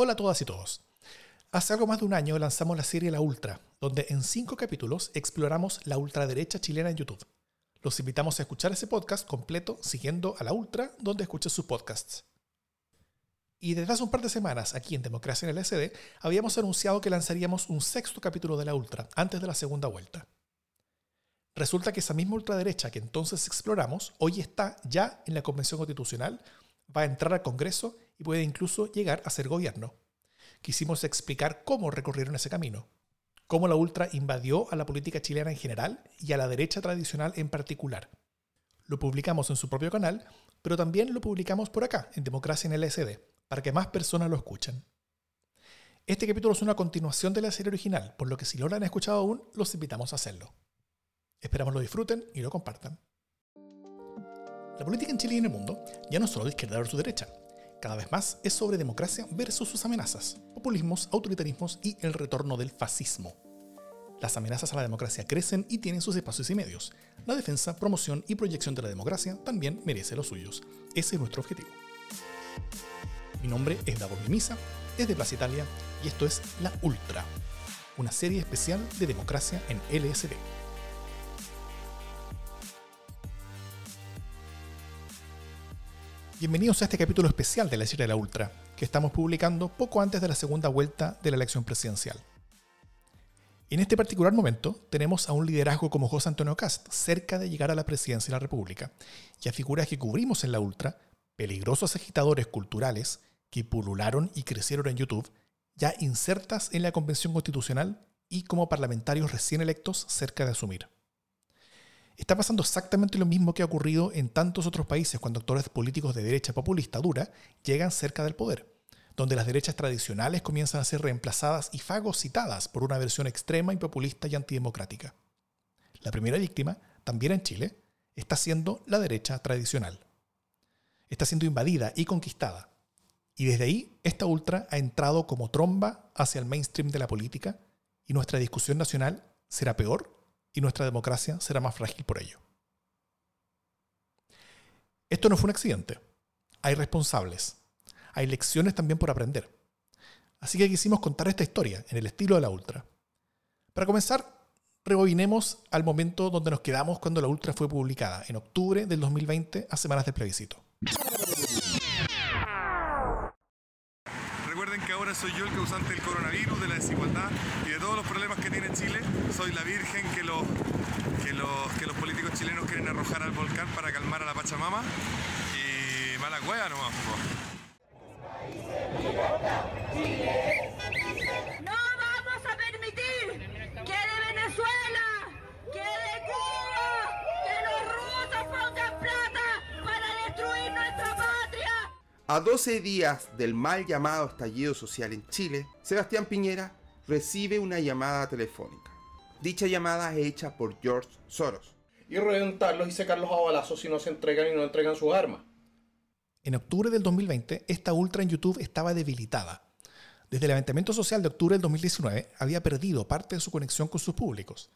Hola a todas y todos. Hace algo más de un año lanzamos la serie La Ultra, donde en cinco capítulos exploramos la ultraderecha chilena en YouTube. Los invitamos a escuchar ese podcast completo siguiendo a La Ultra donde escuches sus podcasts. Y desde hace un par de semanas, aquí en Democracia en el SD, habíamos anunciado que lanzaríamos un sexto capítulo de La Ultra antes de la segunda vuelta. Resulta que esa misma ultraderecha que entonces exploramos hoy está ya en la Convención Constitucional, va a entrar al Congreso y puede incluso llegar a ser gobierno. Quisimos explicar cómo recorrieron ese camino, cómo la ultra invadió a la política chilena en general y a la derecha tradicional en particular. Lo publicamos en su propio canal, pero también lo publicamos por acá, en Democracia en el SD, para que más personas lo escuchen. Este capítulo es una continuación de la serie original, por lo que si no lo han escuchado aún, los invitamos a hacerlo. Esperamos lo disfruten y lo compartan. La política en Chile y en el mundo ya no es solo de izquierda versus derecha. Cada vez más es sobre democracia versus sus amenazas, populismos, autoritarismos y el retorno del fascismo. Las amenazas a la democracia crecen y tienen sus espacios y medios. La defensa, promoción y proyección de la democracia también merece los suyos. Ese es nuestro objetivo. Mi nombre es Davos Mimisa, es de Plaza Italia y esto es La Ultra, una serie especial de democracia en LSD. Bienvenidos a este capítulo especial de la serie de la Ultra, que estamos publicando poco antes de la segunda vuelta de la elección presidencial. En este particular momento tenemos a un liderazgo como José Antonio Cast, cerca de llegar a la presidencia de la República, y a figuras que cubrimos en la Ultra, peligrosos agitadores culturales que pulularon y crecieron en YouTube, ya insertas en la Convención Constitucional y como parlamentarios recién electos cerca de asumir. Está pasando exactamente lo mismo que ha ocurrido en tantos otros países cuando actores políticos de derecha populista dura llegan cerca del poder, donde las derechas tradicionales comienzan a ser reemplazadas y fagocitadas por una versión extrema y populista y antidemocrática. La primera víctima, también en Chile, está siendo la derecha tradicional. Está siendo invadida y conquistada. Y desde ahí, esta ultra ha entrado como tromba hacia el mainstream de la política y nuestra discusión nacional será peor y nuestra democracia será más frágil por ello. Esto no fue un accidente. Hay responsables. Hay lecciones también por aprender. Así que quisimos contar esta historia en el estilo de la Ultra. Para comenzar, rebobinemos al momento donde nos quedamos cuando la Ultra fue publicada, en octubre del 2020, a semanas del plebiscito. Soy yo el causante del coronavirus, de la desigualdad y de todos los problemas que tiene Chile. Soy la virgen que los, que los, que los políticos chilenos quieren arrojar al volcán para calmar a la Pachamama. Y mala cueva nomás. No A 12 días del mal llamado estallido social en Chile, Sebastián Piñera recibe una llamada telefónica. Dicha llamada es hecha por George Soros. y reventarlos y secarlos a balazos si no se entregan y no entregan sus armas. En octubre del 2020, esta ultra en YouTube estaba debilitada. Desde el levantamiento social de octubre del 2019, había perdido parte de su conexión con sus públicos.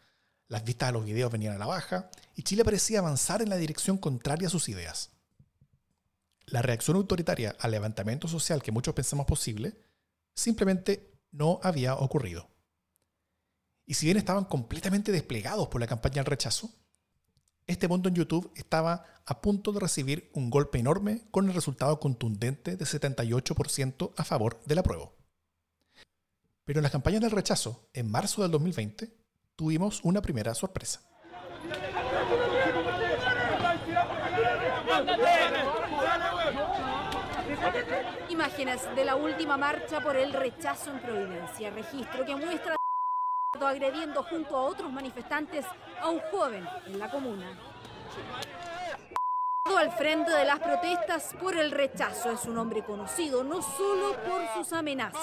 Las vistas a los videos venían a la baja y Chile parecía avanzar en la dirección contraria a sus ideas. La reacción autoritaria al levantamiento social que muchos pensamos posible simplemente no había ocurrido. Y si bien estaban completamente desplegados por la campaña del rechazo, este mundo en YouTube estaba a punto de recibir un golpe enorme con el resultado contundente de 78% a favor del apruebo. Pero en las campañas del rechazo, en marzo del 2020, tuvimos una primera sorpresa. Imágenes de la última marcha por el rechazo en Providencia, registro que muestra agrediendo junto a otros manifestantes a un joven en la comuna. Al frente de las protestas por el rechazo es un hombre conocido no solo por sus amenazas.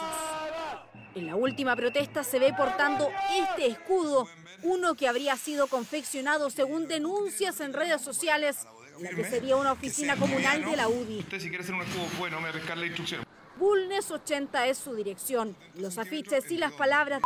En la última protesta se ve portando este escudo, uno que habría sido confeccionado según denuncias en redes sociales, la que sería una oficina comunal de la UDI. Usted si quiere hacer un escudo bueno, me pescar la instrucción. Bulnes 80 es su dirección. Los afiches y las palabras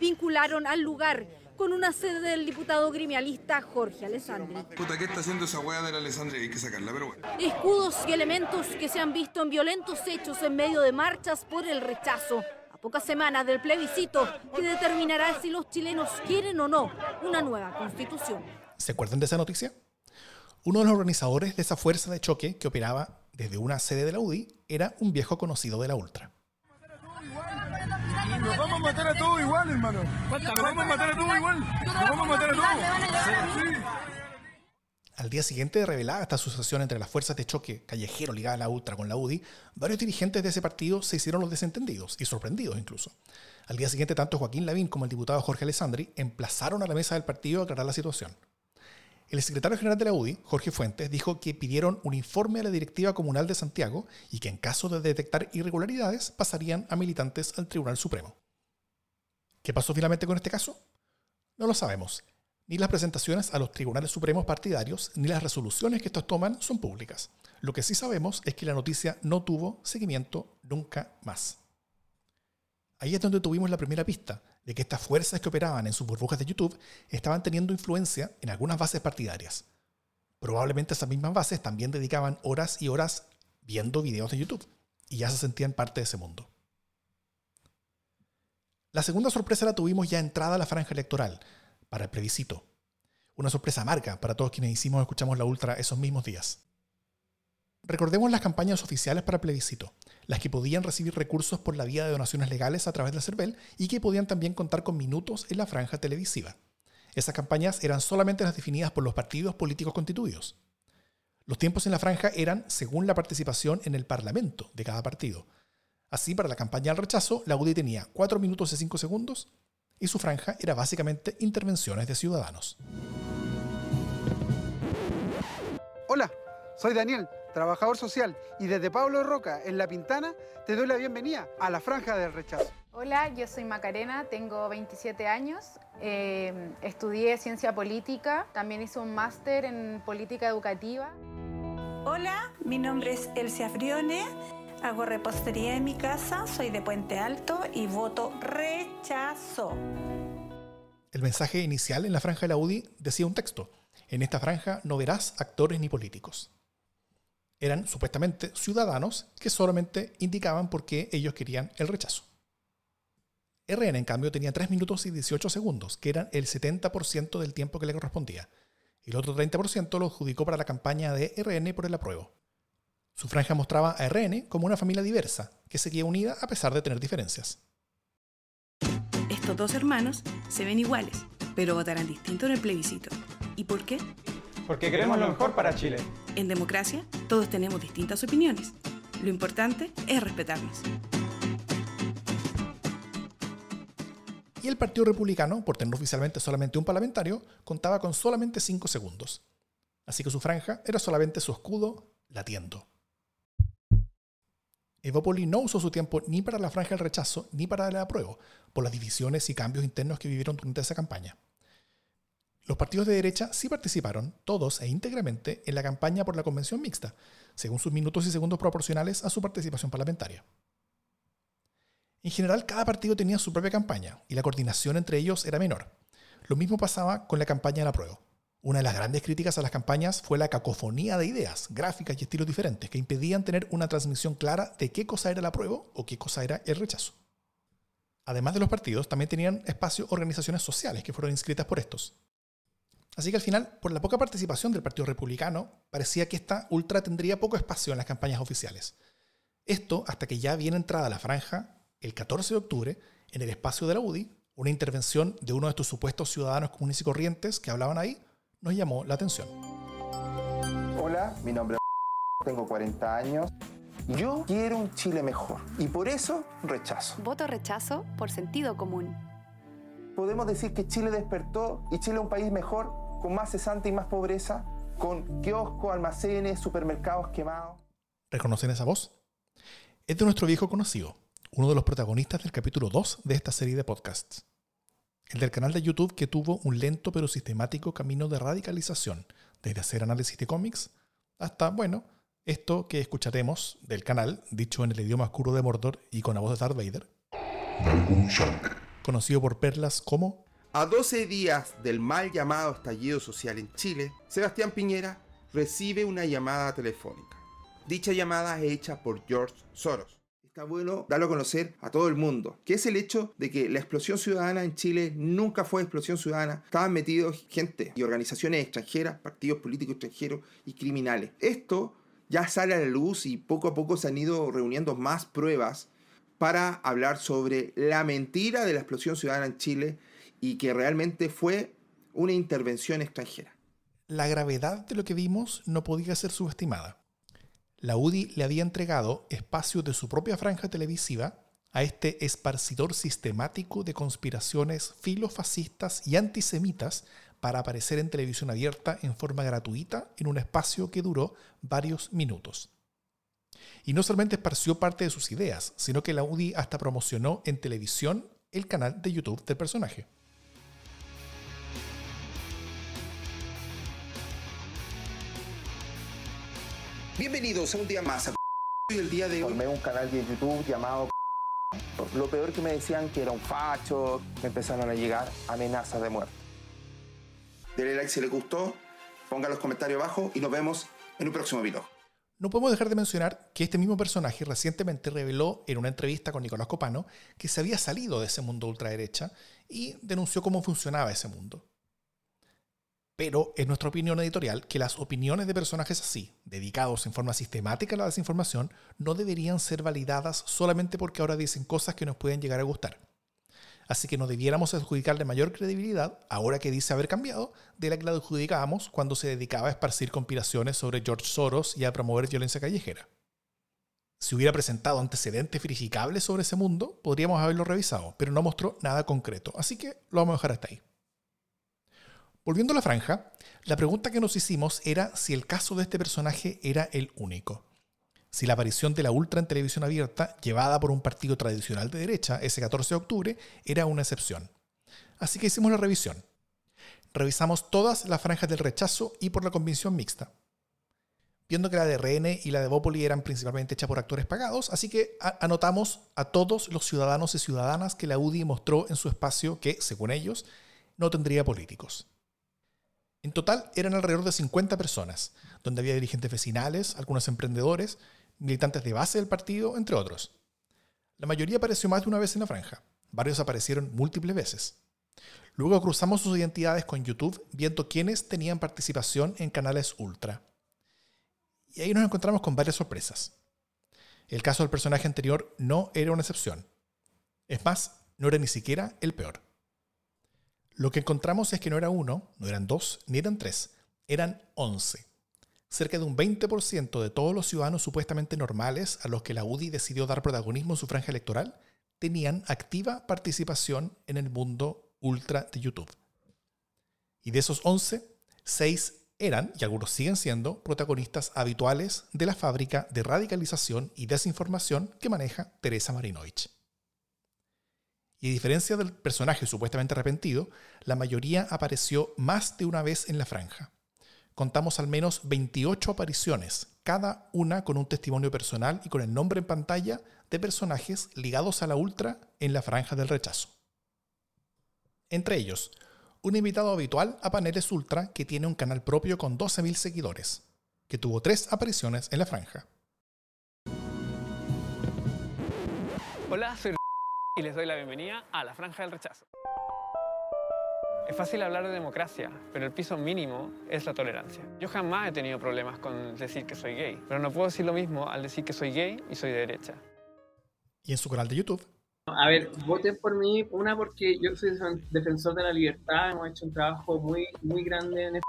vincularon al lugar con una sede del diputado gremialista Jorge Alessandri. Puta, ¿qué está haciendo esa weá de la Alessandria? Hay que sacarla, pero bueno. Escudos y elementos que se han visto en violentos hechos en medio de marchas por el rechazo. A pocas semanas del plebiscito que determinará si los chilenos quieren o no una nueva constitución. ¿Se acuerdan de esa noticia? Uno de los organizadores de esa fuerza de choque que operaba desde una sede de la UDI era un viejo conocido de la Ultra. Nos vamos a matar a todos igual, hermano. Nos vamos a matar a todos igual. Nos vamos a matar a todos. Al día siguiente de revelar esta asociación entre las fuerzas de choque callejero ligadas a la Ultra con la UDI, varios dirigentes de ese partido se hicieron los desentendidos y sorprendidos incluso. Al día siguiente, tanto Joaquín Lavín como el diputado Jorge Alessandri emplazaron a la mesa del partido a aclarar la situación. El secretario general de la UDI, Jorge Fuentes, dijo que pidieron un informe a la directiva comunal de Santiago y que en caso de detectar irregularidades pasarían a militantes al Tribunal Supremo. ¿Qué pasó finalmente con este caso? No lo sabemos. Ni las presentaciones a los tribunales supremos partidarios ni las resoluciones que estos toman son públicas. Lo que sí sabemos es que la noticia no tuvo seguimiento nunca más. Ahí es donde tuvimos la primera pista de que estas fuerzas que operaban en sus burbujas de YouTube estaban teniendo influencia en algunas bases partidarias. Probablemente esas mismas bases también dedicaban horas y horas viendo videos de YouTube y ya se sentían parte de ese mundo. La segunda sorpresa la tuvimos ya entrada a la franja electoral, para el plebiscito. Una sorpresa amarga para todos quienes hicimos escuchamos la ultra esos mismos días. Recordemos las campañas oficiales para plebiscito, las que podían recibir recursos por la vía de donaciones legales a través del CERVEL y que podían también contar con minutos en la franja televisiva. Esas campañas eran solamente las definidas por los partidos políticos constituidos. Los tiempos en la franja eran según la participación en el Parlamento de cada partido. Así, para la campaña al rechazo, la UDI tenía 4 minutos y 5 segundos y su franja era básicamente intervenciones de ciudadanos. Hola, soy Daniel, trabajador social, y desde Pablo Roca, en La Pintana, te doy la bienvenida a la Franja del Rechazo. Hola, yo soy Macarena, tengo 27 años, eh, estudié ciencia política, también hice un máster en política educativa. Hola, mi nombre es Elsia Frione, hago repostería en mi casa, soy de Puente Alto y voto rechazo. El mensaje inicial en la franja de la UDI decía un texto. En esta franja no verás actores ni políticos. Eran supuestamente ciudadanos que solamente indicaban por qué ellos querían el rechazo. RN, en cambio, tenía 3 minutos y 18 segundos, que eran el 70% del tiempo que le correspondía. El otro 30% lo adjudicó para la campaña de RN por el apruebo. Su franja mostraba a RN como una familia diversa, que seguía unida a pesar de tener diferencias. Estos dos hermanos se ven iguales, pero votarán distinto en el plebiscito. ¿Y por qué? Porque queremos lo mejor para Chile. En democracia, todos tenemos distintas opiniones. Lo importante es respetarnos. Y el Partido Republicano, por tener oficialmente solamente un parlamentario, contaba con solamente 5 segundos. Así que su franja era solamente su escudo latiendo. Evópoli no usó su tiempo ni para la franja del rechazo ni para el apruebo, por las divisiones y cambios internos que vivieron durante esa campaña. Los partidos de derecha sí participaron, todos e íntegramente, en la campaña por la convención mixta, según sus minutos y segundos proporcionales a su participación parlamentaria. En general, cada partido tenía su propia campaña y la coordinación entre ellos era menor. Lo mismo pasaba con la campaña del apruebo. Una de las grandes críticas a las campañas fue la cacofonía de ideas, gráficas y estilos diferentes que impedían tener una transmisión clara de qué cosa era el apruebo o qué cosa era el rechazo. Además de los partidos, también tenían espacio organizaciones sociales que fueron inscritas por estos. Así que al final, por la poca participación del Partido Republicano, parecía que esta ultra tendría poco espacio en las campañas oficiales. Esto hasta que ya viene entrada la franja, el 14 de octubre, en el espacio de la UDI, una intervención de uno de estos supuestos ciudadanos comunes y corrientes que hablaban ahí, nos llamó la atención. Hola, mi nombre es tengo 40 años. Yo quiero un Chile mejor y por eso rechazo. Voto rechazo por sentido común. Podemos decir que Chile despertó y Chile es un país mejor, con más cesante y más pobreza, con kioscos, almacenes, supermercados quemados. ¿Reconocen esa voz? Es de nuestro viejo conocido, uno de los protagonistas del capítulo 2 de esta serie de podcasts el del canal de YouTube que tuvo un lento pero sistemático camino de radicalización, desde hacer análisis de cómics hasta, bueno, esto que escucharemos del canal, dicho en el idioma oscuro de Mordor y con la voz de Darth Vader, conocido por perlas como A 12 días del mal llamado estallido social en Chile, Sebastián Piñera recibe una llamada telefónica. Dicha llamada es hecha por George Soros. Está bueno darlo a conocer a todo el mundo, que es el hecho de que la explosión ciudadana en Chile nunca fue explosión ciudadana, estaban metidos gente y organizaciones extranjeras, partidos políticos extranjeros y criminales. Esto ya sale a la luz y poco a poco se han ido reuniendo más pruebas para hablar sobre la mentira de la explosión ciudadana en Chile y que realmente fue una intervención extranjera. La gravedad de lo que vimos no podía ser subestimada. La UDI le había entregado espacio de su propia franja televisiva a este esparcidor sistemático de conspiraciones filofascistas y antisemitas para aparecer en televisión abierta en forma gratuita en un espacio que duró varios minutos. Y no solamente esparció parte de sus ideas, sino que la UDI hasta promocionó en televisión el canal de YouTube del personaje. Bienvenidos a un día más. Hoy el día de hoy. Formé un canal de YouTube llamado. Lo peor que me decían que era un facho, me empezaron a llegar amenazas de muerte. Denle like si les gustó, pongan los comentarios abajo y nos vemos en un próximo video. No podemos dejar de mencionar que este mismo personaje recientemente reveló en una entrevista con Nicolás Copano que se había salido de ese mundo ultraderecha y denunció cómo funcionaba ese mundo. Pero es nuestra opinión editorial que las opiniones de personajes así, dedicados en forma sistemática a la desinformación, no deberían ser validadas solamente porque ahora dicen cosas que nos pueden llegar a gustar. Así que no debiéramos adjudicarle mayor credibilidad, ahora que dice haber cambiado, de la que la adjudicábamos cuando se dedicaba a esparcir conspiraciones sobre George Soros y a promover violencia callejera. Si hubiera presentado antecedentes verificables sobre ese mundo, podríamos haberlo revisado, pero no mostró nada concreto, así que lo vamos a dejar hasta ahí. Volviendo a la franja, la pregunta que nos hicimos era si el caso de este personaje era el único. Si la aparición de la Ultra en televisión abierta, llevada por un partido tradicional de derecha ese 14 de octubre, era una excepción. Así que hicimos la revisión. Revisamos todas las franjas del rechazo y por la convención mixta. Viendo que la de RN y la de Bópoli eran principalmente hechas por actores pagados, así que anotamos a todos los ciudadanos y ciudadanas que la UDI mostró en su espacio que, según ellos, no tendría políticos. En total eran alrededor de 50 personas, donde había dirigentes vecinales, algunos emprendedores, militantes de base del partido, entre otros. La mayoría apareció más de una vez en la franja, varios aparecieron múltiples veces. Luego cruzamos sus identidades con YouTube viendo quiénes tenían participación en canales ultra. Y ahí nos encontramos con varias sorpresas. El caso del personaje anterior no era una excepción. Es más, no era ni siquiera el peor. Lo que encontramos es que no era uno, no eran dos, ni eran tres, eran once. Cerca de un 20% de todos los ciudadanos supuestamente normales a los que la UDI decidió dar protagonismo en su franja electoral tenían activa participación en el mundo ultra de YouTube. Y de esos 11, 6 eran, y algunos siguen siendo, protagonistas habituales de la fábrica de radicalización y desinformación que maneja Teresa Marinovich. Y a diferencia del personaje supuestamente arrepentido, la mayoría apareció más de una vez en la franja. Contamos al menos 28 apariciones, cada una con un testimonio personal y con el nombre en pantalla de personajes ligados a la Ultra en la franja del rechazo. Entre ellos, un invitado habitual a Paneles Ultra que tiene un canal propio con 12.000 seguidores, que tuvo tres apariciones en la franja. Hola, y les doy la bienvenida a la Franja del Rechazo. Es fácil hablar de democracia, pero el piso mínimo es la tolerancia. Yo jamás he tenido problemas con decir que soy gay, pero no puedo decir lo mismo al decir que soy gay y soy de derecha. ¿Y en su canal de YouTube? A ver, voten por mí, una porque yo soy defensor de la libertad, hemos hecho un trabajo muy, muy grande en este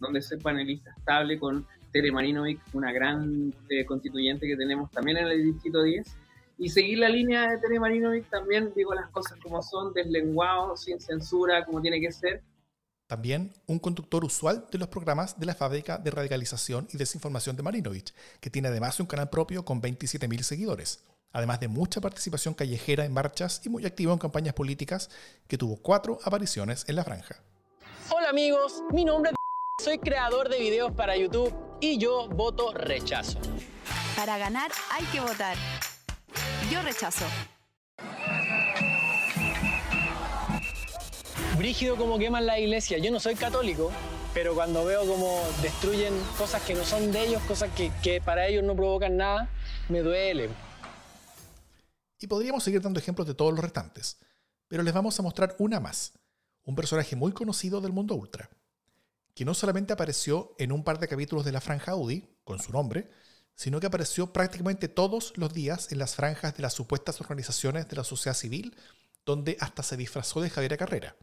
donde soy panelista estable con Tere Marinovic, una gran eh, constituyente que tenemos también en el Distrito 10 y seguir la línea de Tere Marinovic también, digo las cosas como son, deslenguado, sin censura, como tiene que ser. También un conductor usual de los programas de la fábrica de radicalización y desinformación de Marinovich, que tiene además un canal propio con 27.000 seguidores, además de mucha participación callejera en marchas y muy activo en campañas políticas, que tuvo cuatro apariciones en la franja. Hola amigos, mi nombre es... Soy creador de videos para YouTube y yo voto rechazo. Para ganar hay que votar. Yo rechazo. brígido como queman la iglesia. Yo no soy católico, pero cuando veo cómo destruyen cosas que no son de ellos, cosas que, que para ellos no provocan nada, me duele. Y podríamos seguir dando ejemplos de todos los restantes, pero les vamos a mostrar una más, un personaje muy conocido del mundo ultra, que no solamente apareció en un par de capítulos de la Franja Audi, con su nombre, sino que apareció prácticamente todos los días en las franjas de las supuestas organizaciones de la sociedad civil, donde hasta se disfrazó de Javiera Carrera.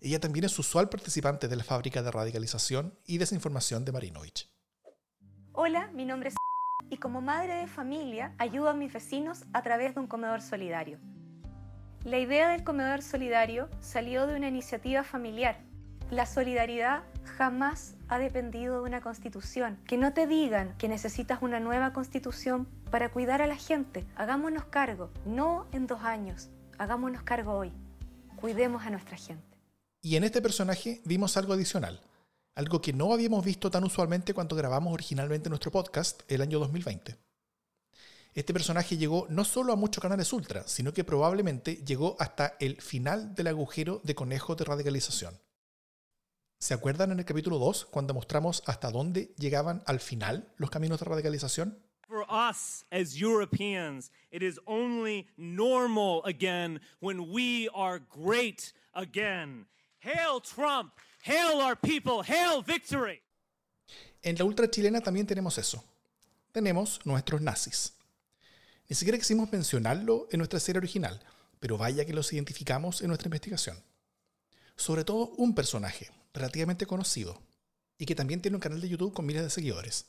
Ella también es usual participante de la fábrica de radicalización y desinformación de Marinovich. Hola, mi nombre es y como madre de familia ayudo a mis vecinos a través de un comedor solidario. La idea del comedor solidario salió de una iniciativa familiar. La solidaridad jamás ha dependido de una constitución. Que no te digan que necesitas una nueva constitución para cuidar a la gente. Hagámonos cargo, no en dos años, hagámonos cargo hoy. Cuidemos a nuestra gente. Y en este personaje vimos algo adicional, algo que no habíamos visto tan usualmente cuando grabamos originalmente nuestro podcast el año 2020. Este personaje llegó no solo a muchos canales ultra, sino que probablemente llegó hasta el final del agujero de conejo de radicalización. ¿Se acuerdan en el capítulo 2 cuando mostramos hasta dónde llegaban al final los caminos de radicalización? For us as Europeans, it is only normal again when we are great again. Hail Trump! Hail our people! Hail victory! En la ultra chilena también tenemos eso. Tenemos nuestros nazis. Ni siquiera quisimos mencionarlo en nuestra serie original, pero vaya que los identificamos en nuestra investigación. Sobre todo un personaje relativamente conocido y que también tiene un canal de YouTube con miles de seguidores.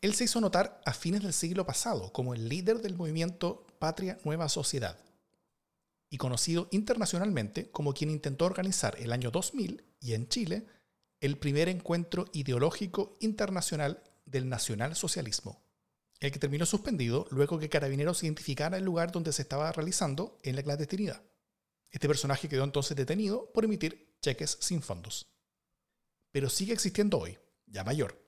Él se hizo notar a fines del siglo pasado como el líder del movimiento Patria Nueva Sociedad y conocido internacionalmente como quien intentó organizar el año 2000 y en Chile el primer encuentro ideológico internacional del nacionalsocialismo, el que terminó suspendido luego que Carabineros identificara el lugar donde se estaba realizando en la clandestinidad. Este personaje quedó entonces detenido por emitir cheques sin fondos. Pero sigue existiendo hoy, ya mayor.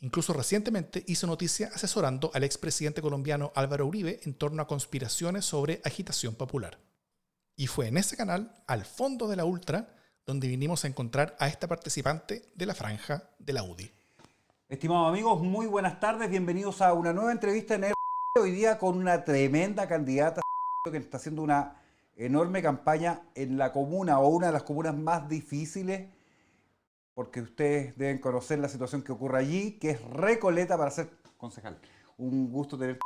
Incluso recientemente hizo noticia asesorando al expresidente colombiano Álvaro Uribe en torno a conspiraciones sobre agitación popular. Y fue en ese canal, al fondo de la Ultra, donde vinimos a encontrar a esta participante de la franja de la UDI. Estimados amigos, muy buenas tardes, bienvenidos a una nueva entrevista en el hoy día con una tremenda candidata que está haciendo una enorme campaña en la comuna o una de las comunas más difíciles, porque ustedes deben conocer la situación que ocurre allí, que es Recoleta para ser concejal. Un gusto tener.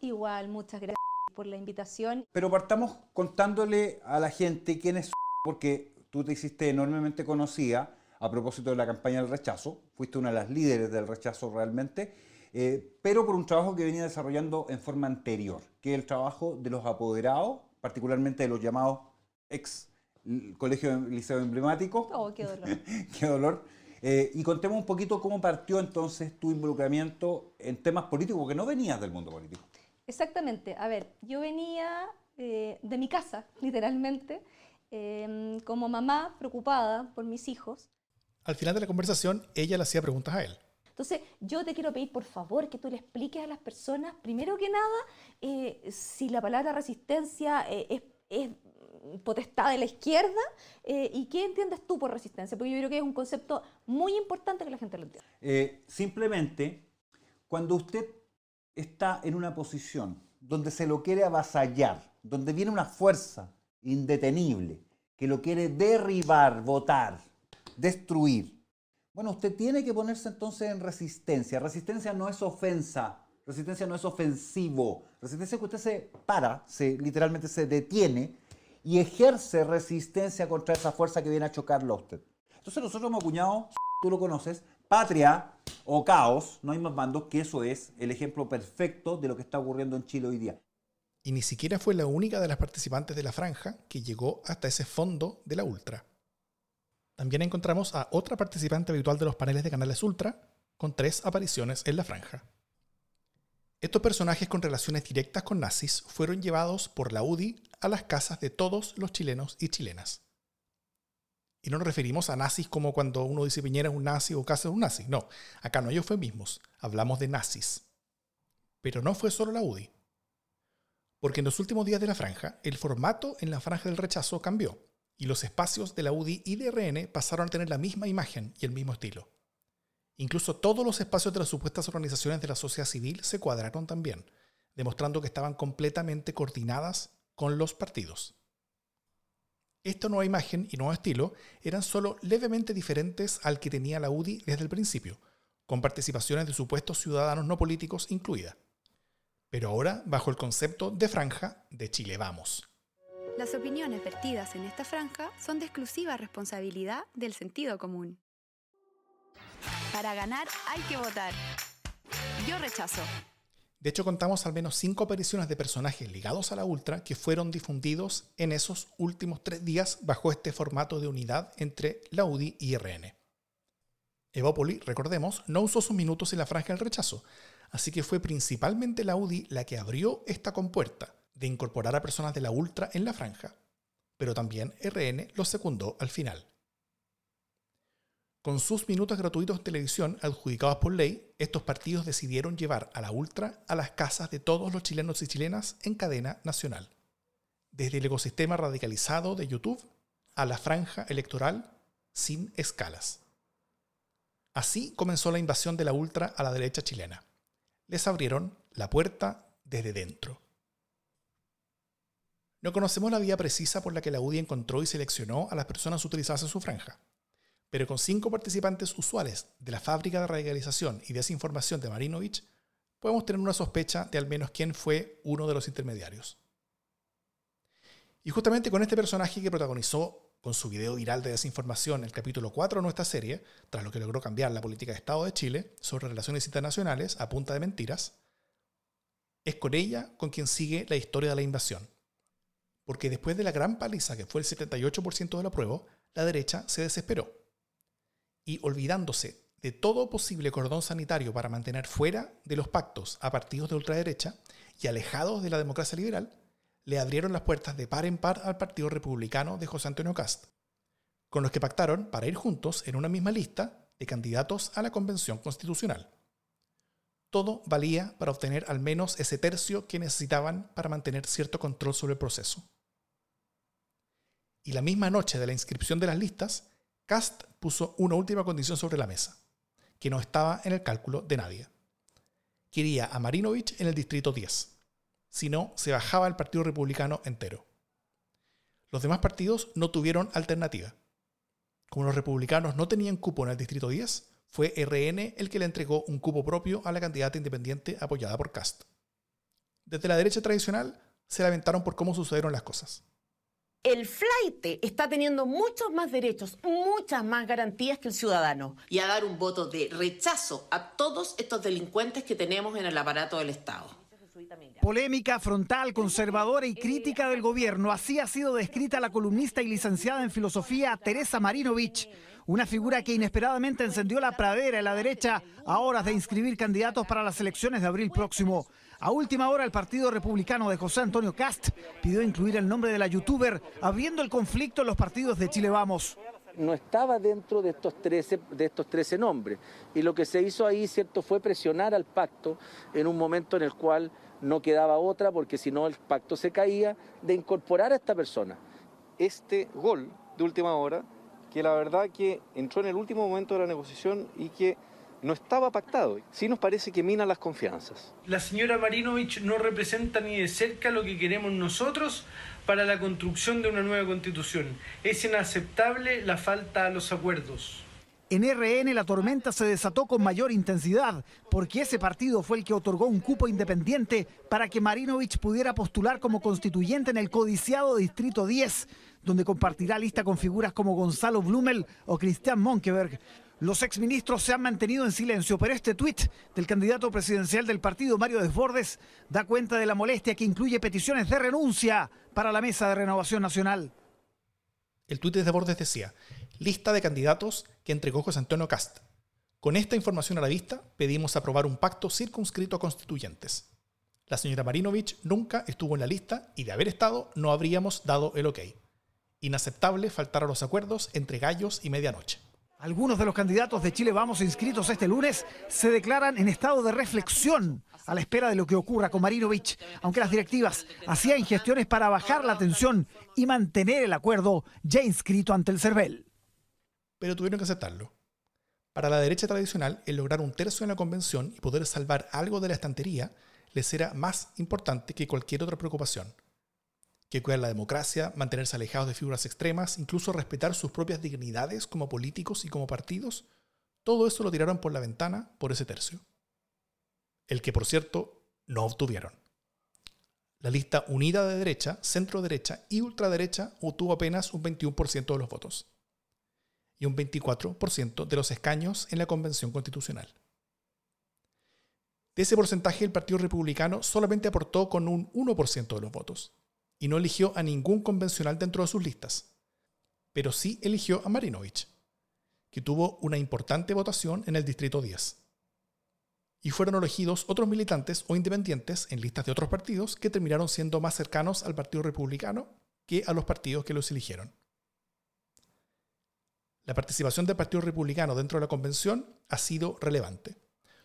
Igual, muchas gracias por la invitación. Pero partamos contándole a la gente quién es, porque tú te hiciste enormemente conocida a propósito de la campaña del rechazo, fuiste una de las líderes del rechazo realmente, eh, pero por un trabajo que venía desarrollando en forma anterior, que es el trabajo de los apoderados, particularmente de los llamados ex colegio liceo emblemático. Oh, qué dolor. qué dolor. Eh, y contemos un poquito cómo partió entonces tu involucramiento en temas políticos, porque no venías del mundo político. Exactamente. A ver, yo venía eh, de mi casa, literalmente, eh, como mamá preocupada por mis hijos. Al final de la conversación, ella le hacía preguntas a él. Entonces, yo te quiero pedir, por favor, que tú le expliques a las personas, primero que nada, eh, si la palabra resistencia eh, es, es, potestad de la izquierda eh, y qué entiendes tú por resistencia, porque yo creo que es un concepto muy importante que la gente lo entienda. Simplemente, cuando usted está en una posición donde se lo quiere avasallar, donde viene una fuerza indetenible que lo quiere derribar, votar, destruir, bueno, usted tiene que ponerse entonces en resistencia. Resistencia no es ofensa, resistencia no es ofensivo. Resistencia es que usted se para, se, literalmente se detiene y ejerce resistencia contra esa fuerza que viene a chocarlo a usted. Entonces nosotros hemos acuñado, tú lo conoces, patria o caos, no hay más bandos, que eso es el ejemplo perfecto de lo que está ocurriendo en Chile hoy día. Y ni siquiera fue la única de las participantes de la franja que llegó hasta ese fondo de la Ultra. También encontramos a otra participante habitual de los paneles de canales Ultra, con tres apariciones en la franja. Estos personajes con relaciones directas con nazis fueron llevados por la UDI a las casas de todos los chilenos y chilenas. Y no nos referimos a nazis como cuando uno dice Piñera es un nazi o casa de un nazi. No, acá no hay eufemismos, hablamos de nazis. Pero no fue solo la UDI. Porque en los últimos días de la franja, el formato en la franja del rechazo cambió. Y los espacios de la UDI y de RN pasaron a tener la misma imagen y el mismo estilo. Incluso todos los espacios de las supuestas organizaciones de la sociedad civil se cuadraron también, demostrando que estaban completamente coordinadas con los partidos. Esta nueva imagen y nuevo estilo eran solo levemente diferentes al que tenía la UDI desde el principio, con participaciones de supuestos ciudadanos no políticos incluida. Pero ahora bajo el concepto de franja de Chile Vamos. Las opiniones vertidas en esta franja son de exclusiva responsabilidad del sentido común. Para ganar hay que votar. Yo rechazo. De hecho, contamos al menos cinco apariciones de personajes ligados a la Ultra que fueron difundidos en esos últimos tres días bajo este formato de unidad entre la UDI y RN. Evópoli, recordemos, no usó sus minutos en la franja del rechazo, así que fue principalmente la UDI la que abrió esta compuerta de incorporar a personas de la Ultra en la franja, pero también RN lo secundó al final. Con sus minutos gratuitos de televisión adjudicados por ley, estos partidos decidieron llevar a la Ultra a las casas de todos los chilenos y chilenas en cadena nacional. Desde el ecosistema radicalizado de YouTube a la franja electoral sin escalas. Así comenzó la invasión de la Ultra a la derecha chilena. Les abrieron la puerta desde dentro. No conocemos la vía precisa por la que la UDI encontró y seleccionó a las personas utilizadas en su franja, pero con cinco participantes usuales de la fábrica de radicalización y desinformación de Marinovich, podemos tener una sospecha de al menos quién fue uno de los intermediarios. Y justamente con este personaje que protagonizó con su video viral de desinformación el capítulo 4 de nuestra serie, tras lo que logró cambiar la política de Estado de Chile sobre relaciones internacionales a punta de mentiras, es con ella con quien sigue la historia de la invasión porque después de la gran paliza que fue el 78% del apruebo, la derecha se desesperó. Y olvidándose de todo posible cordón sanitario para mantener fuera de los pactos a partidos de ultraderecha y alejados de la democracia liberal, le abrieron las puertas de par en par al Partido Republicano de José Antonio Cast, con los que pactaron para ir juntos en una misma lista de candidatos a la Convención Constitucional. Todo valía para obtener al menos ese tercio que necesitaban para mantener cierto control sobre el proceso y la misma noche de la inscripción de las listas, Cast puso una última condición sobre la mesa, que no estaba en el cálculo de nadie. Quería a Marinovich en el distrito 10, si no, se bajaba el Partido Republicano entero. Los demás partidos no tuvieron alternativa. Como los republicanos no tenían cupo en el distrito 10, fue RN el que le entregó un cupo propio a la candidata independiente apoyada por Cast. Desde la derecha tradicional se lamentaron por cómo sucedieron las cosas el flight está teniendo muchos más derechos, muchas más garantías que el ciudadano. Y a dar un voto de rechazo a todos estos delincuentes que tenemos en el aparato del Estado. Polémica, frontal, conservadora y crítica del gobierno. Así ha sido descrita la columnista y licenciada en filosofía Teresa Marinovich, una figura que inesperadamente encendió la pradera en la derecha a horas de inscribir candidatos para las elecciones de abril próximo. A última hora, el Partido Republicano de José Antonio Cast pidió incluir el nombre de la youtuber, abriendo el conflicto en los partidos de Chile Vamos no estaba dentro de estos 13, de estos 13 nombres. Y lo que se hizo ahí, ¿cierto?, fue presionar al pacto en un momento en el cual no quedaba otra, porque si no el pacto se caía, de incorporar a esta persona. Este gol de última hora, que la verdad que entró en el último momento de la negociación y que no estaba pactado. Sí nos parece que mina las confianzas. La señora Marinovich no representa ni de cerca lo que queremos nosotros para la construcción de una nueva constitución. Es inaceptable la falta a los acuerdos. En RN la tormenta se desató con mayor intensidad, porque ese partido fue el que otorgó un cupo independiente para que Marinovich pudiera postular como constituyente en el codiciado Distrito 10, donde compartirá lista con figuras como Gonzalo Blumel o Cristian Monkeberg. Los exministros se han mantenido en silencio, pero este tuit del candidato presidencial del partido, Mario Desbordes, da cuenta de la molestia que incluye peticiones de renuncia para la mesa de renovación nacional. El tuit de Desbordes decía, lista de candidatos que entregó José Antonio Cast. Con esta información a la vista, pedimos aprobar un pacto circunscrito a constituyentes. La señora Marinovich nunca estuvo en la lista y de haber estado no habríamos dado el ok. Inaceptable faltar a los acuerdos entre gallos y medianoche. Algunos de los candidatos de Chile Vamos inscritos este lunes se declaran en estado de reflexión a la espera de lo que ocurra con Marinovich, aunque las directivas hacían gestiones para bajar la tensión y mantener el acuerdo ya inscrito ante el CERVEL. Pero tuvieron que aceptarlo. Para la derecha tradicional, el lograr un tercio en la convención y poder salvar algo de la estantería les era más importante que cualquier otra preocupación. Que cuidar la democracia, mantenerse alejados de figuras extremas, incluso respetar sus propias dignidades como políticos y como partidos, todo eso lo tiraron por la ventana por ese tercio. El que, por cierto, no obtuvieron. La lista unida de derecha, centro derecha y ultraderecha obtuvo apenas un 21% de los votos y un 24% de los escaños en la Convención Constitucional. De ese porcentaje, el Partido Republicano solamente aportó con un 1% de los votos y no eligió a ningún convencional dentro de sus listas, pero sí eligió a Marinovich, que tuvo una importante votación en el Distrito 10. Y fueron elegidos otros militantes o independientes en listas de otros partidos que terminaron siendo más cercanos al Partido Republicano que a los partidos que los eligieron. La participación del Partido Republicano dentro de la convención ha sido relevante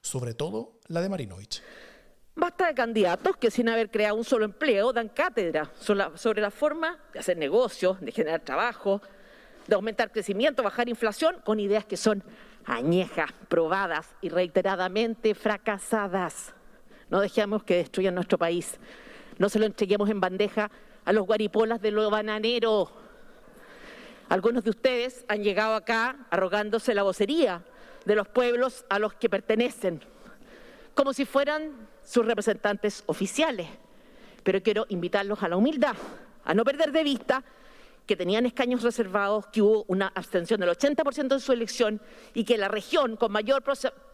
sobre todo la de Marinovich. Basta de candidatos que sin haber creado un solo empleo dan cátedra sobre la forma de hacer negocios, de generar trabajo, de aumentar crecimiento, bajar inflación, con ideas que son añejas, probadas y reiteradamente fracasadas. No dejemos que destruyan nuestro país. No se lo entreguemos en bandeja a los guaripolas de lo bananero. Algunos de ustedes han llegado acá arrogándose la vocería de los pueblos a los que pertenecen, como si fueran sus representantes oficiales. Pero quiero invitarlos a la humildad, a no perder de vista que tenían escaños reservados, que hubo una abstención del 80% de su elección y que la región con mayor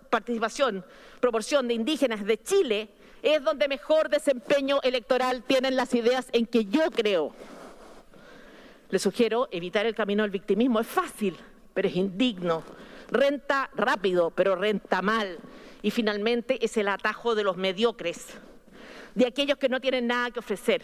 participación, proporción de indígenas de Chile, es donde mejor desempeño electoral tienen las ideas en que yo creo. Les sugiero evitar el camino del victimismo. Es fácil, pero es indigno renta rápido, pero renta mal. Y finalmente es el atajo de los mediocres, de aquellos que no tienen nada que ofrecer.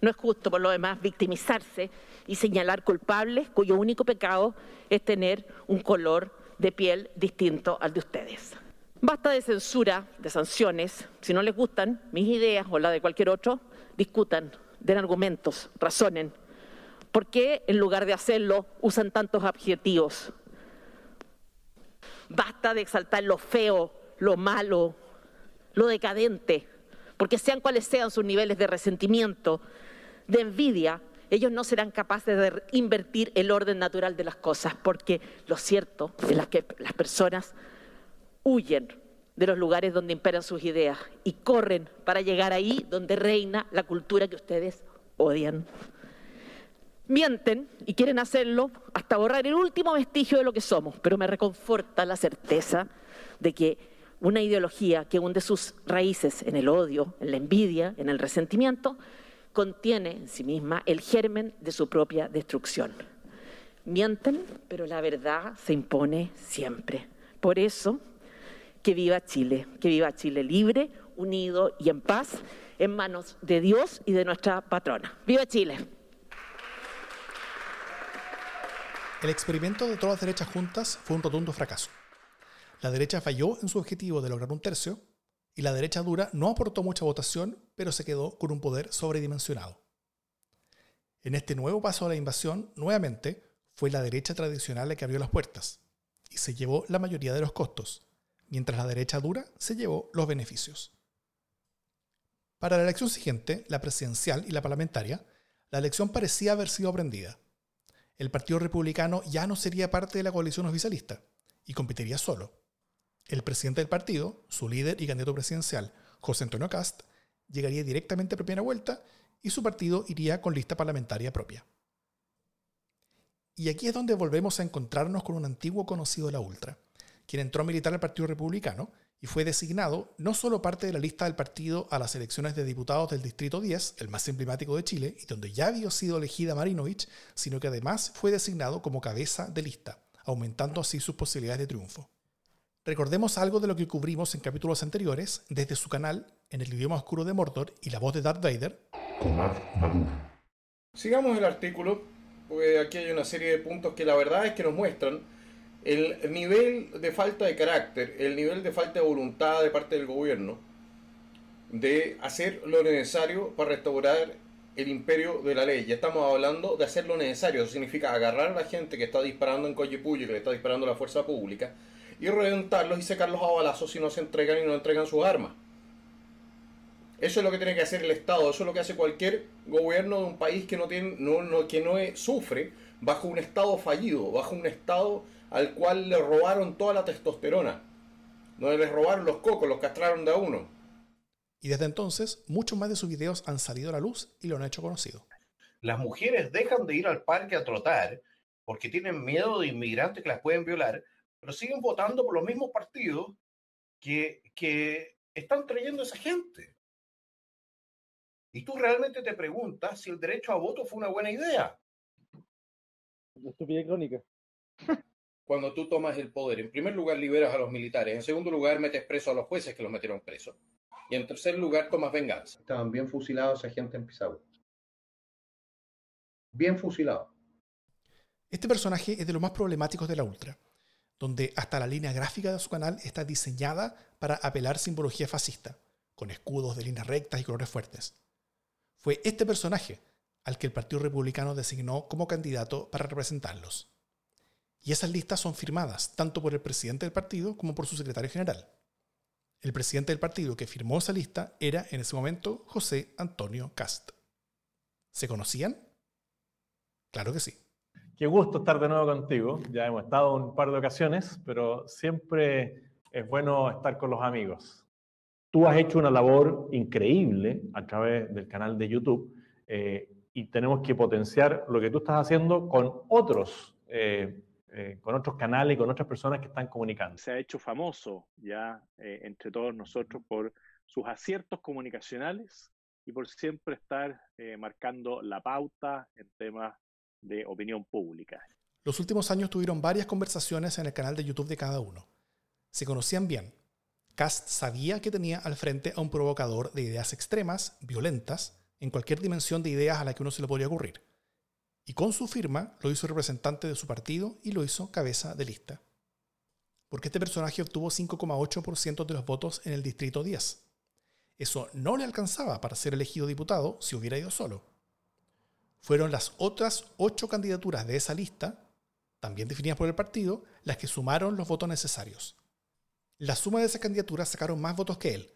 No es justo, por lo demás, victimizarse y señalar culpables cuyo único pecado es tener un color de piel distinto al de ustedes. Basta de censura, de sanciones. Si no les gustan mis ideas o la de cualquier otro, discutan, den argumentos, razonen. ¿Por qué en lugar de hacerlo usan tantos adjetivos? Basta de exaltar lo feo, lo malo, lo decadente, porque sean cuales sean sus niveles de resentimiento, de envidia, ellos no serán capaces de invertir el orden natural de las cosas, porque lo cierto es que las personas huyen de los lugares donde imperan sus ideas y corren para llegar ahí donde reina la cultura que ustedes odian mienten y quieren hacerlo hasta borrar el último vestigio de lo que somos, pero me reconforta la certeza de que una ideología que hunde sus raíces en el odio, en la envidia, en el resentimiento, contiene en sí misma el germen de su propia destrucción. Mienten, pero la verdad se impone siempre. Por eso, que viva Chile, que viva Chile libre, unido y en paz, en manos de Dios y de nuestra patrona. ¡Viva Chile! El experimento de todas las derechas juntas fue un rotundo fracaso. La derecha falló en su objetivo de lograr un tercio y la derecha dura no aportó mucha votación, pero se quedó con un poder sobredimensionado. En este nuevo paso a la invasión, nuevamente, fue la derecha tradicional la que abrió las puertas y se llevó la mayoría de los costos, mientras la derecha dura se llevó los beneficios. Para la elección siguiente, la presidencial y la parlamentaria, la elección parecía haber sido aprendida el Partido Republicano ya no sería parte de la coalición oficialista y competiría solo. El presidente del partido, su líder y candidato presidencial, José Antonio Cast, llegaría directamente a primera vuelta y su partido iría con lista parlamentaria propia. Y aquí es donde volvemos a encontrarnos con un antiguo conocido de la Ultra, quien entró a militar al Partido Republicano y fue designado no solo parte de la lista del partido a las elecciones de diputados del Distrito 10, el más emblemático de Chile, y donde ya había sido elegida Marinovich, sino que además fue designado como cabeza de lista, aumentando así sus posibilidades de triunfo. Recordemos algo de lo que cubrimos en capítulos anteriores desde su canal en el idioma oscuro de Mordor y la voz de Darth Vader. Sigamos el artículo, porque aquí hay una serie de puntos que la verdad es que nos muestran el nivel de falta de carácter, el nivel de falta de voluntad de parte del gobierno de hacer lo necesario para restaurar el imperio de la ley. Ya estamos hablando de hacer lo necesario. Eso significa agarrar a la gente que está disparando en Coyipulli, que le está disparando a la fuerza pública, y reventarlos y secarlos a balazos si no se entregan y no entregan sus armas. Eso es lo que tiene que hacer el Estado, eso es lo que hace cualquier gobierno de un país que no, tiene, no, que no sufre bajo un Estado fallido, bajo un Estado al cual le robaron toda la testosterona, donde les robaron los cocos, los castraron de a uno. Y desde entonces, muchos más de sus videos han salido a la luz y lo han hecho conocido. Las mujeres dejan de ir al parque a trotar porque tienen miedo de inmigrantes que las pueden violar, pero siguen votando por los mismos partidos que, que están trayendo a esa gente. Y tú realmente te preguntas si el derecho a voto fue una buena idea. Estupidez crónica. Cuando tú tomas el poder, en primer lugar liberas a los militares, en segundo lugar metes preso a los jueces que los metieron presos, y en tercer lugar tomas venganza. Estaban bien fusilados esa gente en Pisagua. Bien fusilados. Este personaje es de los más problemáticos de la Ultra, donde hasta la línea gráfica de su canal está diseñada para apelar simbología fascista, con escudos de líneas rectas y colores fuertes. Fue este personaje al que el Partido Republicano designó como candidato para representarlos. Y esas listas son firmadas tanto por el presidente del partido como por su secretario general. El presidente del partido que firmó esa lista era en ese momento José Antonio Cast. ¿Se conocían? Claro que sí. Qué gusto estar de nuevo contigo. Ya hemos estado un par de ocasiones, pero siempre es bueno estar con los amigos. Tú has hecho una labor increíble a través del canal de YouTube eh, y tenemos que potenciar lo que tú estás haciendo con otros, eh, eh, con otros canales y con otras personas que están comunicando. Se ha hecho famoso ya entre todos nosotros por sus aciertos comunicacionales y por siempre estar marcando la pauta en temas de opinión pública. Los últimos años tuvieron varias conversaciones en el canal de YouTube de cada uno. Se conocían bien, Cast sabía que tenía al frente a un provocador de ideas extremas, violentas, en cualquier dimensión de ideas a la que uno se le podría ocurrir. Y con su firma lo hizo representante de su partido y lo hizo cabeza de lista. Porque este personaje obtuvo 5,8% de los votos en el Distrito 10. Eso no le alcanzaba para ser elegido diputado si hubiera ido solo. Fueron las otras ocho candidaturas de esa lista, también definidas por el partido, las que sumaron los votos necesarios. La suma de esas candidaturas sacaron más votos que él,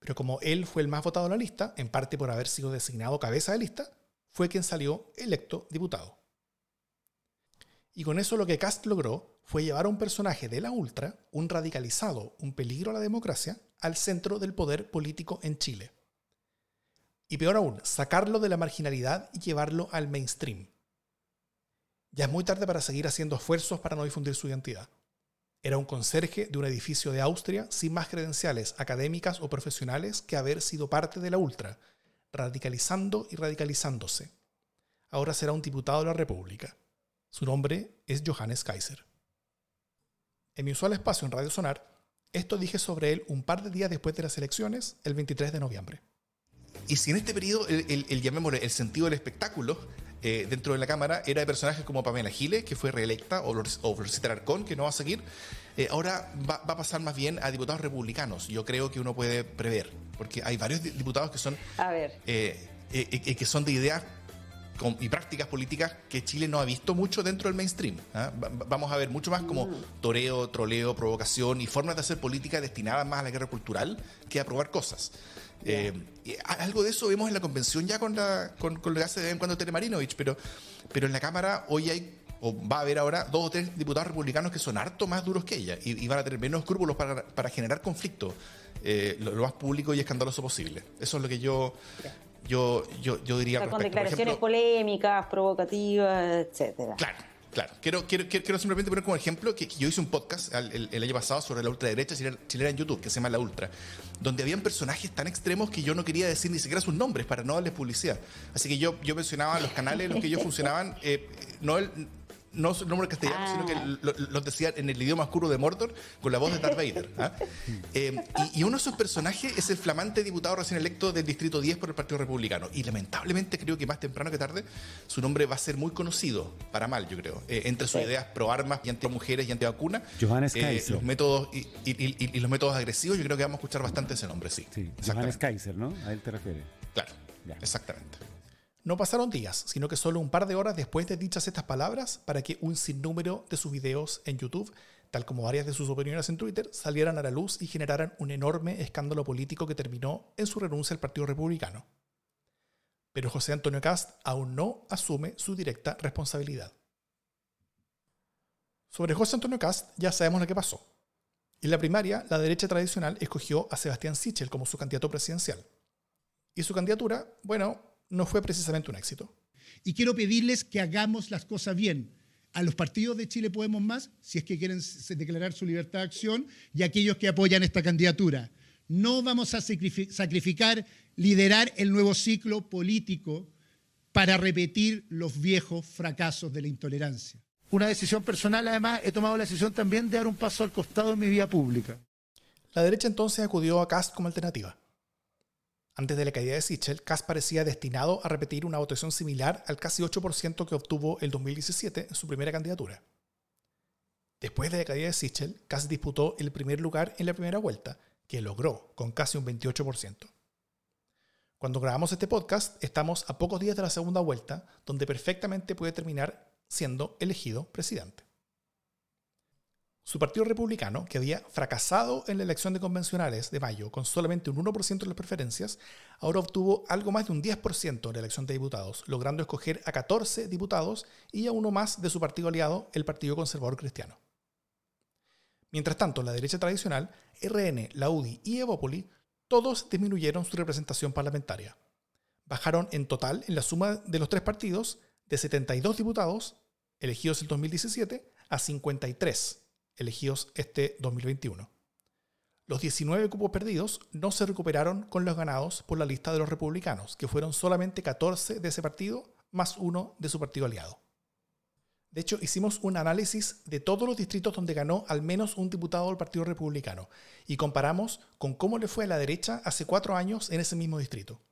pero como él fue el más votado en la lista, en parte por haber sido designado cabeza de lista, fue quien salió electo diputado. Y con eso lo que Cast logró fue llevar a un personaje de la ultra, un radicalizado, un peligro a la democracia, al centro del poder político en Chile. Y peor aún, sacarlo de la marginalidad y llevarlo al mainstream. Ya es muy tarde para seguir haciendo esfuerzos para no difundir su identidad. Era un conserje de un edificio de Austria sin más credenciales académicas o profesionales que haber sido parte de la Ultra, radicalizando y radicalizándose. Ahora será un diputado de la República. Su nombre es Johannes Kaiser. En mi usual espacio en Radio Sonar, esto dije sobre él un par de días después de las elecciones, el 23 de noviembre. Y si en este periodo el, el, llamémosle el sentido del espectáculo eh, dentro de la Cámara era de personajes como Pamela Giles, que fue reelecta, o, o Florcita Arcón, que no va a seguir, eh, ahora va, a pasar más bien a diputados republicanos. Yo creo que uno puede prever, porque hay varios diputados que son, a ver. Eh, que son de ideas y prácticas políticas que Chile no ha visto mucho dentro del mainstream. ¿ah? Vamos a ver mucho más como mm. toreo, troleo, provocación y formas de hacer política destinadas más a la guerra cultural que a probar cosas. Eh, algo de eso vemos en la convención ya con, la, con, lo que hace de vez en cuando Tere Marinovich, pero, pero en la Cámara hoy hay, o va a haber ahora, dos o tres diputados republicanos que son harto más duros que ella y, van a tener menos escrúpulos para, para generar conflicto eh, lo, más público y escandaloso posible. Eso es lo que yo, yo, yo, yo diría. con declaraciones polémicas, provocativas, etcétera. Claro. Claro, quiero, quiero, quiero, simplemente poner como ejemplo que, yo hice un podcast el, el, año pasado sobre la ultraderecha chilena en YouTube, que se llama La Ultra, donde habían personajes tan extremos que yo no quería decir ni siquiera sus nombres para no darles publicidad. Así que yo, yo mencionaba los canales en los que ellos funcionaban, eh, no, no el nombre castellano, sino que lo- los decía en el idioma oscuro de Mordor con la voz de Darth Vader. ¿ah? Eh, y, y uno de esos personajes es el flamante diputado recién electo del Distrito 10 por el Partido Republicano. Y lamentablemente creo que más temprano que tarde su nombre va a ser muy conocido, para mal yo creo, eh, entre sus Sí. ideas pro armas y anti mujeres y anti vacuna. Johannes Kaiser. los métodos y, y- y- y los métodos agresivos, yo creo que vamos a escuchar bastante ese nombre, sí. Johannes Kaiser, ¿no? A él te refieres. Claro, exactamente. No pasaron días, sino que solo un par de horas después de dichas estas palabras para que un sinnúmero de sus videos en YouTube, tal como varias de sus opiniones en Twitter, salieran a la luz y generaran un enorme escándalo político que terminó en su renuncia al Partido Republicano. Pero José Antonio Cast aún no asume su directa responsabilidad. Sobre José Antonio Cast ya sabemos lo que pasó. En la primaria, la derecha tradicional escogió a Sebastián Sichel como su candidato presidencial. Y su candidatura, bueno, no fue precisamente un éxito. Y quiero pedirles que hagamos las cosas bien. A los partidos de Chile Podemos Más, si es que quieren declarar su libertad de acción, y a aquellos que apoyan esta candidatura. No vamos a sacrifi- sacrificar liderar el nuevo ciclo político para repetir los viejos fracasos de la intolerancia. Una decisión personal, además, he tomado la decisión también de dar un paso al costado en mi vida pública. La derecha entonces acudió a Cast como alternativa. Antes de la caída de Sichel, Cast parecía destinado a repetir una votación similar al casi 8% que obtuvo el 2017 en su primera candidatura. Después de la caída de Sichel, Cast disputó el primer lugar en la primera vuelta, que logró con casi un 28%. Cuando grabamos este podcast, estamos a pocos días de la segunda vuelta, donde perfectamente puede terminar siendo elegido presidente. Su partido republicano, que había fracasado en la elección de convencionales de mayo con solamente un 1% de las preferencias, ahora obtuvo algo más de un 10% en la elección de diputados, logrando escoger a 14 diputados y a uno más de su partido aliado, el Partido Conservador Cristiano. Mientras tanto, la derecha tradicional, RN, la UDI y Evópoli, todos disminuyeron su representación parlamentaria. Bajaron en total, en la suma de los tres partidos, de 72 diputados elegidos en 2017 a 53 elegidos este 2021. Los 19 cupos perdidos no se recuperaron con los ganados por la lista de los republicanos, que fueron solamente 14 de ese partido más uno de su partido aliado. De hecho, hicimos un análisis de todos los distritos donde ganó al menos un diputado del Partido Republicano y comparamos con cómo le fue a la derecha hace cuatro años en ese mismo distrito.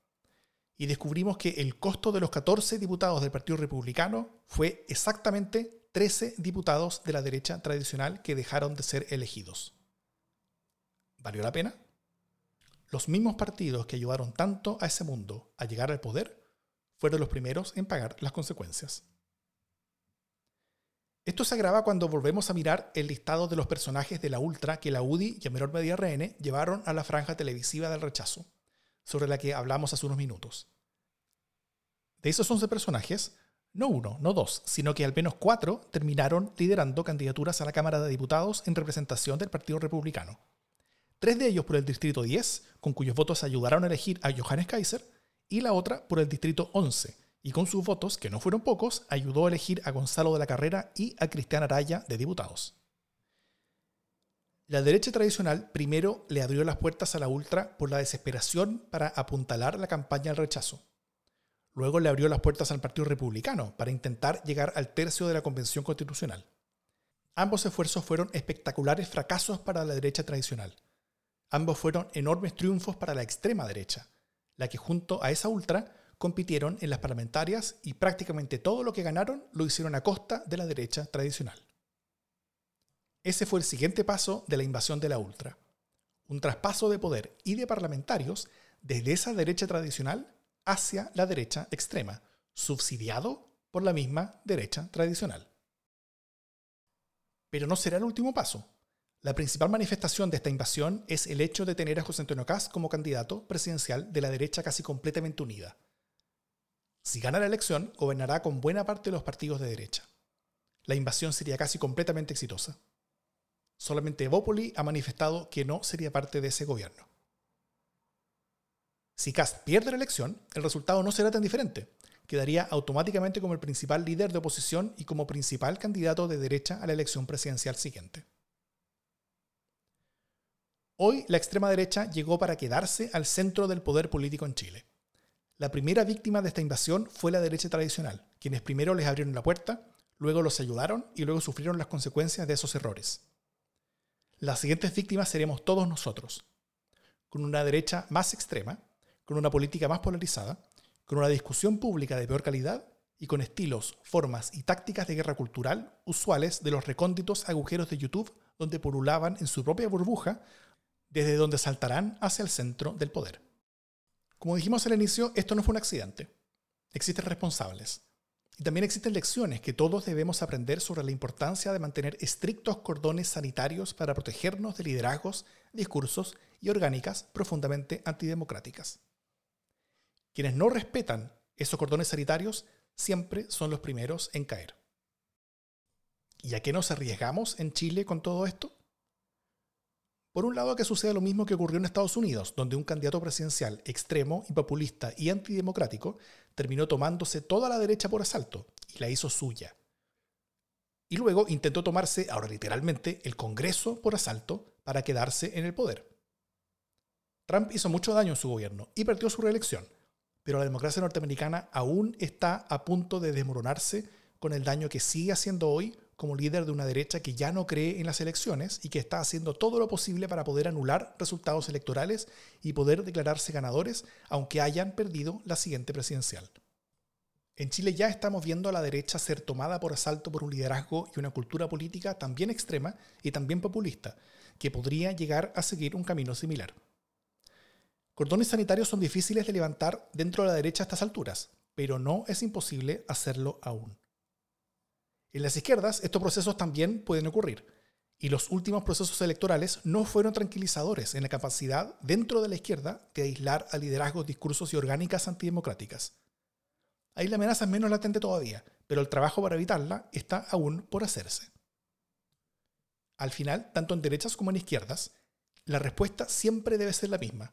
Y descubrimos que el costo de los 14 diputados del Partido Republicano fue exactamente 13 diputados de la derecha tradicional que dejaron de ser elegidos. ¿Valió la pena? Los mismos partidos que ayudaron tanto a ese mundo a llegar al poder fueron los primeros en pagar las consecuencias. Esto se agrava cuando volvemos a mirar el listado de los personajes de la Ultra que la UDI y en menor medida RN llevaron a la franja televisiva del rechazo, sobre la que hablamos hace unos minutos. De esos 11 personajes, no uno, no dos, sino que al menos cuatro terminaron liderando candidaturas a la Cámara de Diputados en representación del Partido Republicano. Tres de ellos por el Distrito 10, con cuyos votos ayudaron a elegir a Johannes Kaiser, y la otra por el Distrito 11, y con sus votos, que no fueron pocos, ayudó a elegir a Gonzalo de la Carrera y a Cristian Araya de diputados. La derecha tradicional primero le abrió las puertas a la ultra por la desesperación para apuntalar la campaña al rechazo. Luego le abrió las puertas al Partido Republicano para intentar llegar al tercio de la Convención Constitucional. Ambos esfuerzos fueron espectaculares fracasos para la derecha tradicional. Ambos fueron enormes triunfos para la extrema derecha, la que junto a esa ultra compitieron en las parlamentarias y prácticamente todo lo que ganaron lo hicieron a costa de la derecha tradicional. Ese fue el siguiente paso de la invasión de la ultra. Un traspaso de poder y de parlamentarios desde esa derecha tradicional hacia la derecha extrema, subsidiado por la misma derecha tradicional. Pero no será el último paso. La principal manifestación de esta invasión es el hecho de tener a José Antonio Caz como candidato presidencial de la derecha casi completamente unida. Si gana la elección, gobernará con buena parte de los partidos de derecha. La invasión sería casi completamente exitosa. Solamente Evópoli ha manifestado que no sería parte de ese gobierno. Si Cast pierde la elección, el resultado no será tan diferente. Quedaría automáticamente como el principal líder de oposición y como principal candidato de derecha a la elección presidencial siguiente. Hoy la extrema derecha llegó para quedarse al centro del poder político en Chile. La primera víctima de esta invasión fue la derecha tradicional, quienes primero les abrieron la puerta, luego los ayudaron y luego sufrieron las consecuencias de esos errores. Las siguientes víctimas seremos todos nosotros, con una derecha más extrema, con una política más polarizada, con una discusión pública de peor calidad y con estilos, formas y tácticas de guerra cultural usuales de los recónditos agujeros de YouTube donde pululaban en su propia burbuja, desde donde saltarán hacia el centro del poder. Como dijimos al inicio, esto no fue un accidente. Existen responsables. Y también existen lecciones que todos debemos aprender sobre la importancia de mantener estrictos cordones sanitarios para protegernos de liderazgos, discursos y orgánicas profundamente antidemocráticas. Quienes no respetan esos cordones sanitarios siempre son los primeros en caer. ¿Y a qué nos arriesgamos en Chile con todo esto? Por un lado, que suceda lo mismo que ocurrió en Estados Unidos, donde un candidato presidencial extremo, impopulista y antidemocrático terminó tomándose toda la derecha por asalto y la hizo suya. Y luego intentó tomarse, ahora literalmente, el Congreso por asalto para quedarse en el poder. Trump hizo mucho daño en su gobierno y perdió su reelección, pero la democracia norteamericana aún está a punto de desmoronarse con el daño que sigue haciendo hoy como líder de una derecha que ya no cree en las elecciones y que está haciendo todo lo posible para poder anular resultados electorales y poder declararse ganadores aunque hayan perdido la siguiente presidencial. En Chile ya estamos viendo a la derecha ser tomada por asalto por un liderazgo y una cultura política también extrema y también populista, que podría llegar a seguir un camino similar. Cordones sanitarios son difíciles de levantar dentro de la derecha a estas alturas, pero no es imposible hacerlo aún. En las izquierdas, estos procesos también pueden ocurrir. Y los últimos procesos electorales no fueron tranquilizadores en la capacidad dentro de la izquierda de aislar a liderazgos, discursos y orgánicas antidemocráticas. Ahí la amenaza es menos latente todavía, pero el trabajo para evitarla está aún por hacerse. Al final, tanto en derechas como en izquierdas, la respuesta siempre debe ser la misma.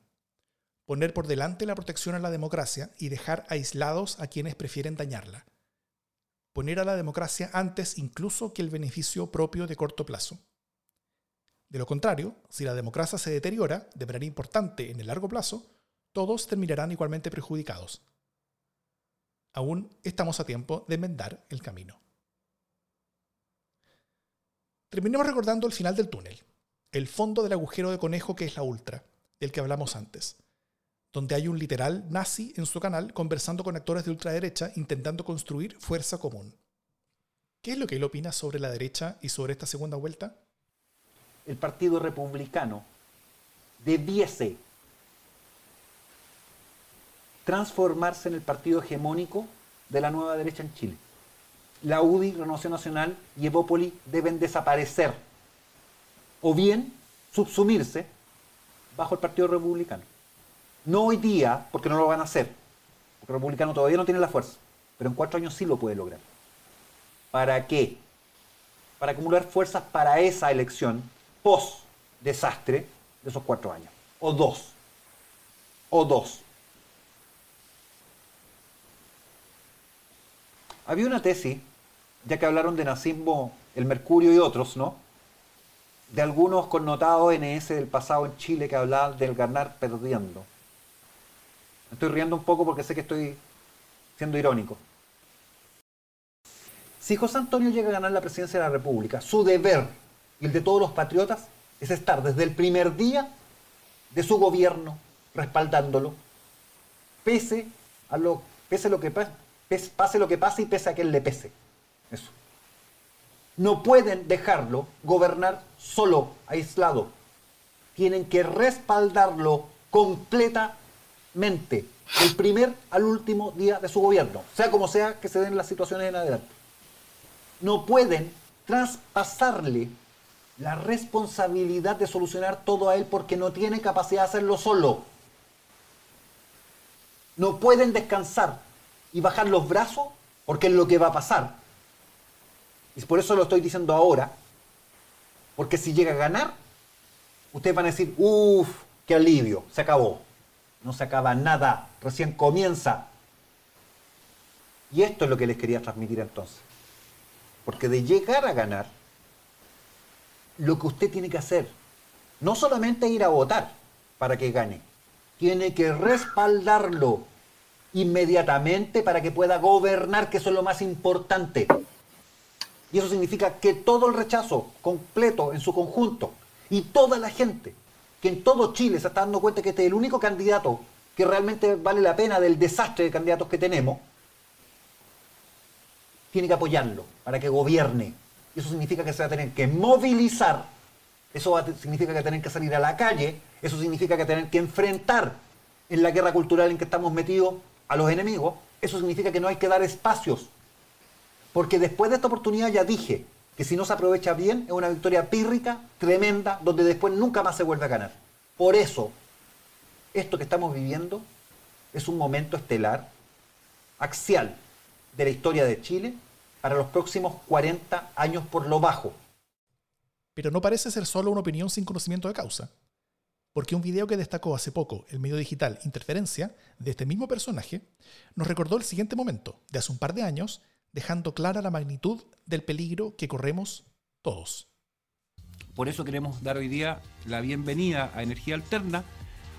Poner por delante la protección a la democracia y dejar aislados a quienes prefieren dañarla poner a la democracia antes incluso que el beneficio propio de corto plazo. De lo contrario, si la democracia se deteriora de manera importante en el largo plazo, todos terminarán igualmente perjudicados. Aún estamos a tiempo de enmendar el camino. Terminemos recordando el final del túnel, el fondo del agujero de conejo que es la ultra, del que hablamos antes donde hay un literal nazi en su canal conversando con actores de ultraderecha intentando construir fuerza común. ¿Qué es lo que él opina sobre la derecha y sobre esta segunda vuelta? El Partido Republicano debiese transformarse en el partido hegemónico de la nueva derecha en Chile. La UDI, Renovación Nacional y Evópoli deben desaparecer o bien subsumirse bajo el Partido Republicano. No hoy día, porque no lo van a hacer, porque el republicano todavía no tiene la fuerza, pero en cuatro años sí lo puede lograr. ¿Para qué? Para acumular fuerzas para esa elección post-desastre de esos cuatro años. O dos. O dos. Había una tesis, ya que hablaron de nazismo, el Mercurio y otros, ¿no? De algunos connotados NS del pasado en Chile que hablaban del ganar perdiendo. Estoy riendo un poco porque sé que estoy siendo irónico. Si José Antonio llega a ganar la presidencia de la República, su deber y el de todos los patriotas es estar desde el primer día de su gobierno respaldándolo, pese a lo, pese lo que pase, pase lo que pase y pese a que él le pese. Eso. No pueden dejarlo gobernar solo, aislado. Tienen que respaldarlo completa mente, del primer al último día de su gobierno, sea como sea que se den las situaciones en adelante. No pueden traspasarle la responsabilidad de solucionar todo a él porque no tiene capacidad de hacerlo solo. No pueden descansar y bajar los brazos porque es lo que va a pasar. Y por eso lo estoy diciendo ahora. Porque si llega a ganar, ustedes van a decir, uff, qué alivio, se acabó. No se acaba nada, recién comienza. Y esto es lo que les quería transmitir entonces. Porque de llegar a ganar, lo que usted tiene que hacer, no solamente ir a votar para que gane, tiene que respaldarlo inmediatamente para que pueda gobernar, que eso es lo más importante. Y eso significa que todo el rechazo completo en su conjunto y toda la gente que en todo Chile se está dando cuenta que este es el único candidato que realmente vale la pena del desastre de candidatos que tenemos, tiene que apoyarlo para que gobierne. Eso significa que se va a tener que movilizar, eso va a- significa que tener que salir a la calle, eso significa que tener que enfrentar en la guerra cultural en que estamos metidos a los enemigos, eso significa que no hay que dar espacios. Porque después de esta oportunidad ya dije que si no se aprovecha bien es una victoria pírrica, tremenda, donde después nunca más se vuelve a ganar. Por eso, esto que estamos viviendo es un momento estelar, axial, de la historia de Chile para los próximos 40 años por lo bajo. Pero no parece ser solo una opinión sin conocimiento de causa. Porque un video que destacó hace poco el medio digital Interferencia de este mismo personaje nos recordó el siguiente momento, de hace un par de años, dejando clara la magnitud del peligro que corremos todos. Por eso queremos dar hoy día la bienvenida a Energía Alterna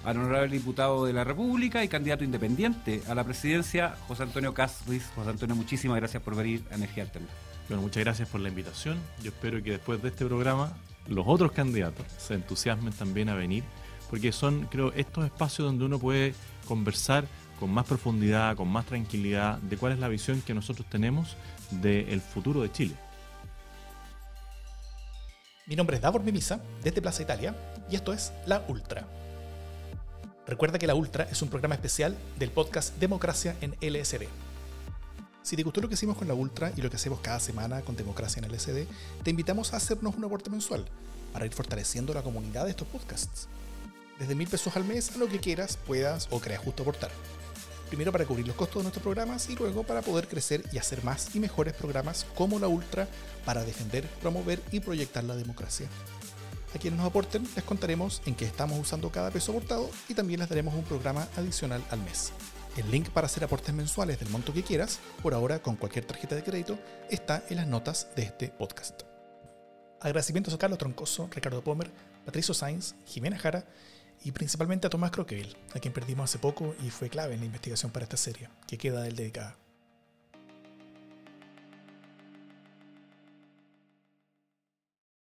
al honorable diputado de la República y candidato independiente a la presidencia, José Antonio Cas Ruiz. José Antonio, muchísimas gracias por venir a Energía Alterna. Bueno, muchas gracias por la invitación. Yo espero que después de este programa los otros candidatos se entusiasmen también a venir, porque son, creo, estos espacios donde uno puede conversar con más profundidad, con más tranquilidad, de cuál es la visión que nosotros tenemos del futuro de Chile. Mi nombre es Davor Mimisa, desde Plaza Italia, y esto es La Ultra. Recuerda que La Ultra es un programa especial del podcast Democracia en LSD. Si te gustó lo que hicimos con La Ultra y lo que hacemos cada semana con Democracia en LSD, te invitamos a hacernos un aporte mensual para ir fortaleciendo la comunidad de estos podcasts. Desde mil pesos al mes lo que quieras, puedas o creas justo aportar. Primero para cubrir los costos de nuestros programas y luego para poder crecer y hacer más y mejores programas como La Ultra para defender, promover y proyectar la democracia. A quienes nos aporten les contaremos en qué estamos usando cada peso aportado y también les daremos un programa adicional al mes. El link para hacer aportes mensuales del monto que quieras, por ahora con cualquier tarjeta de crédito, está en las notas de este podcast. Agradecimientos a Carlos Troncoso, Ricardo Pomer, Patricio Sainz, Jimena Jara y principalmente a Tomás Croqueville, a quien perdimos hace poco y fue clave en la investigación para esta serie, que queda del dedicada.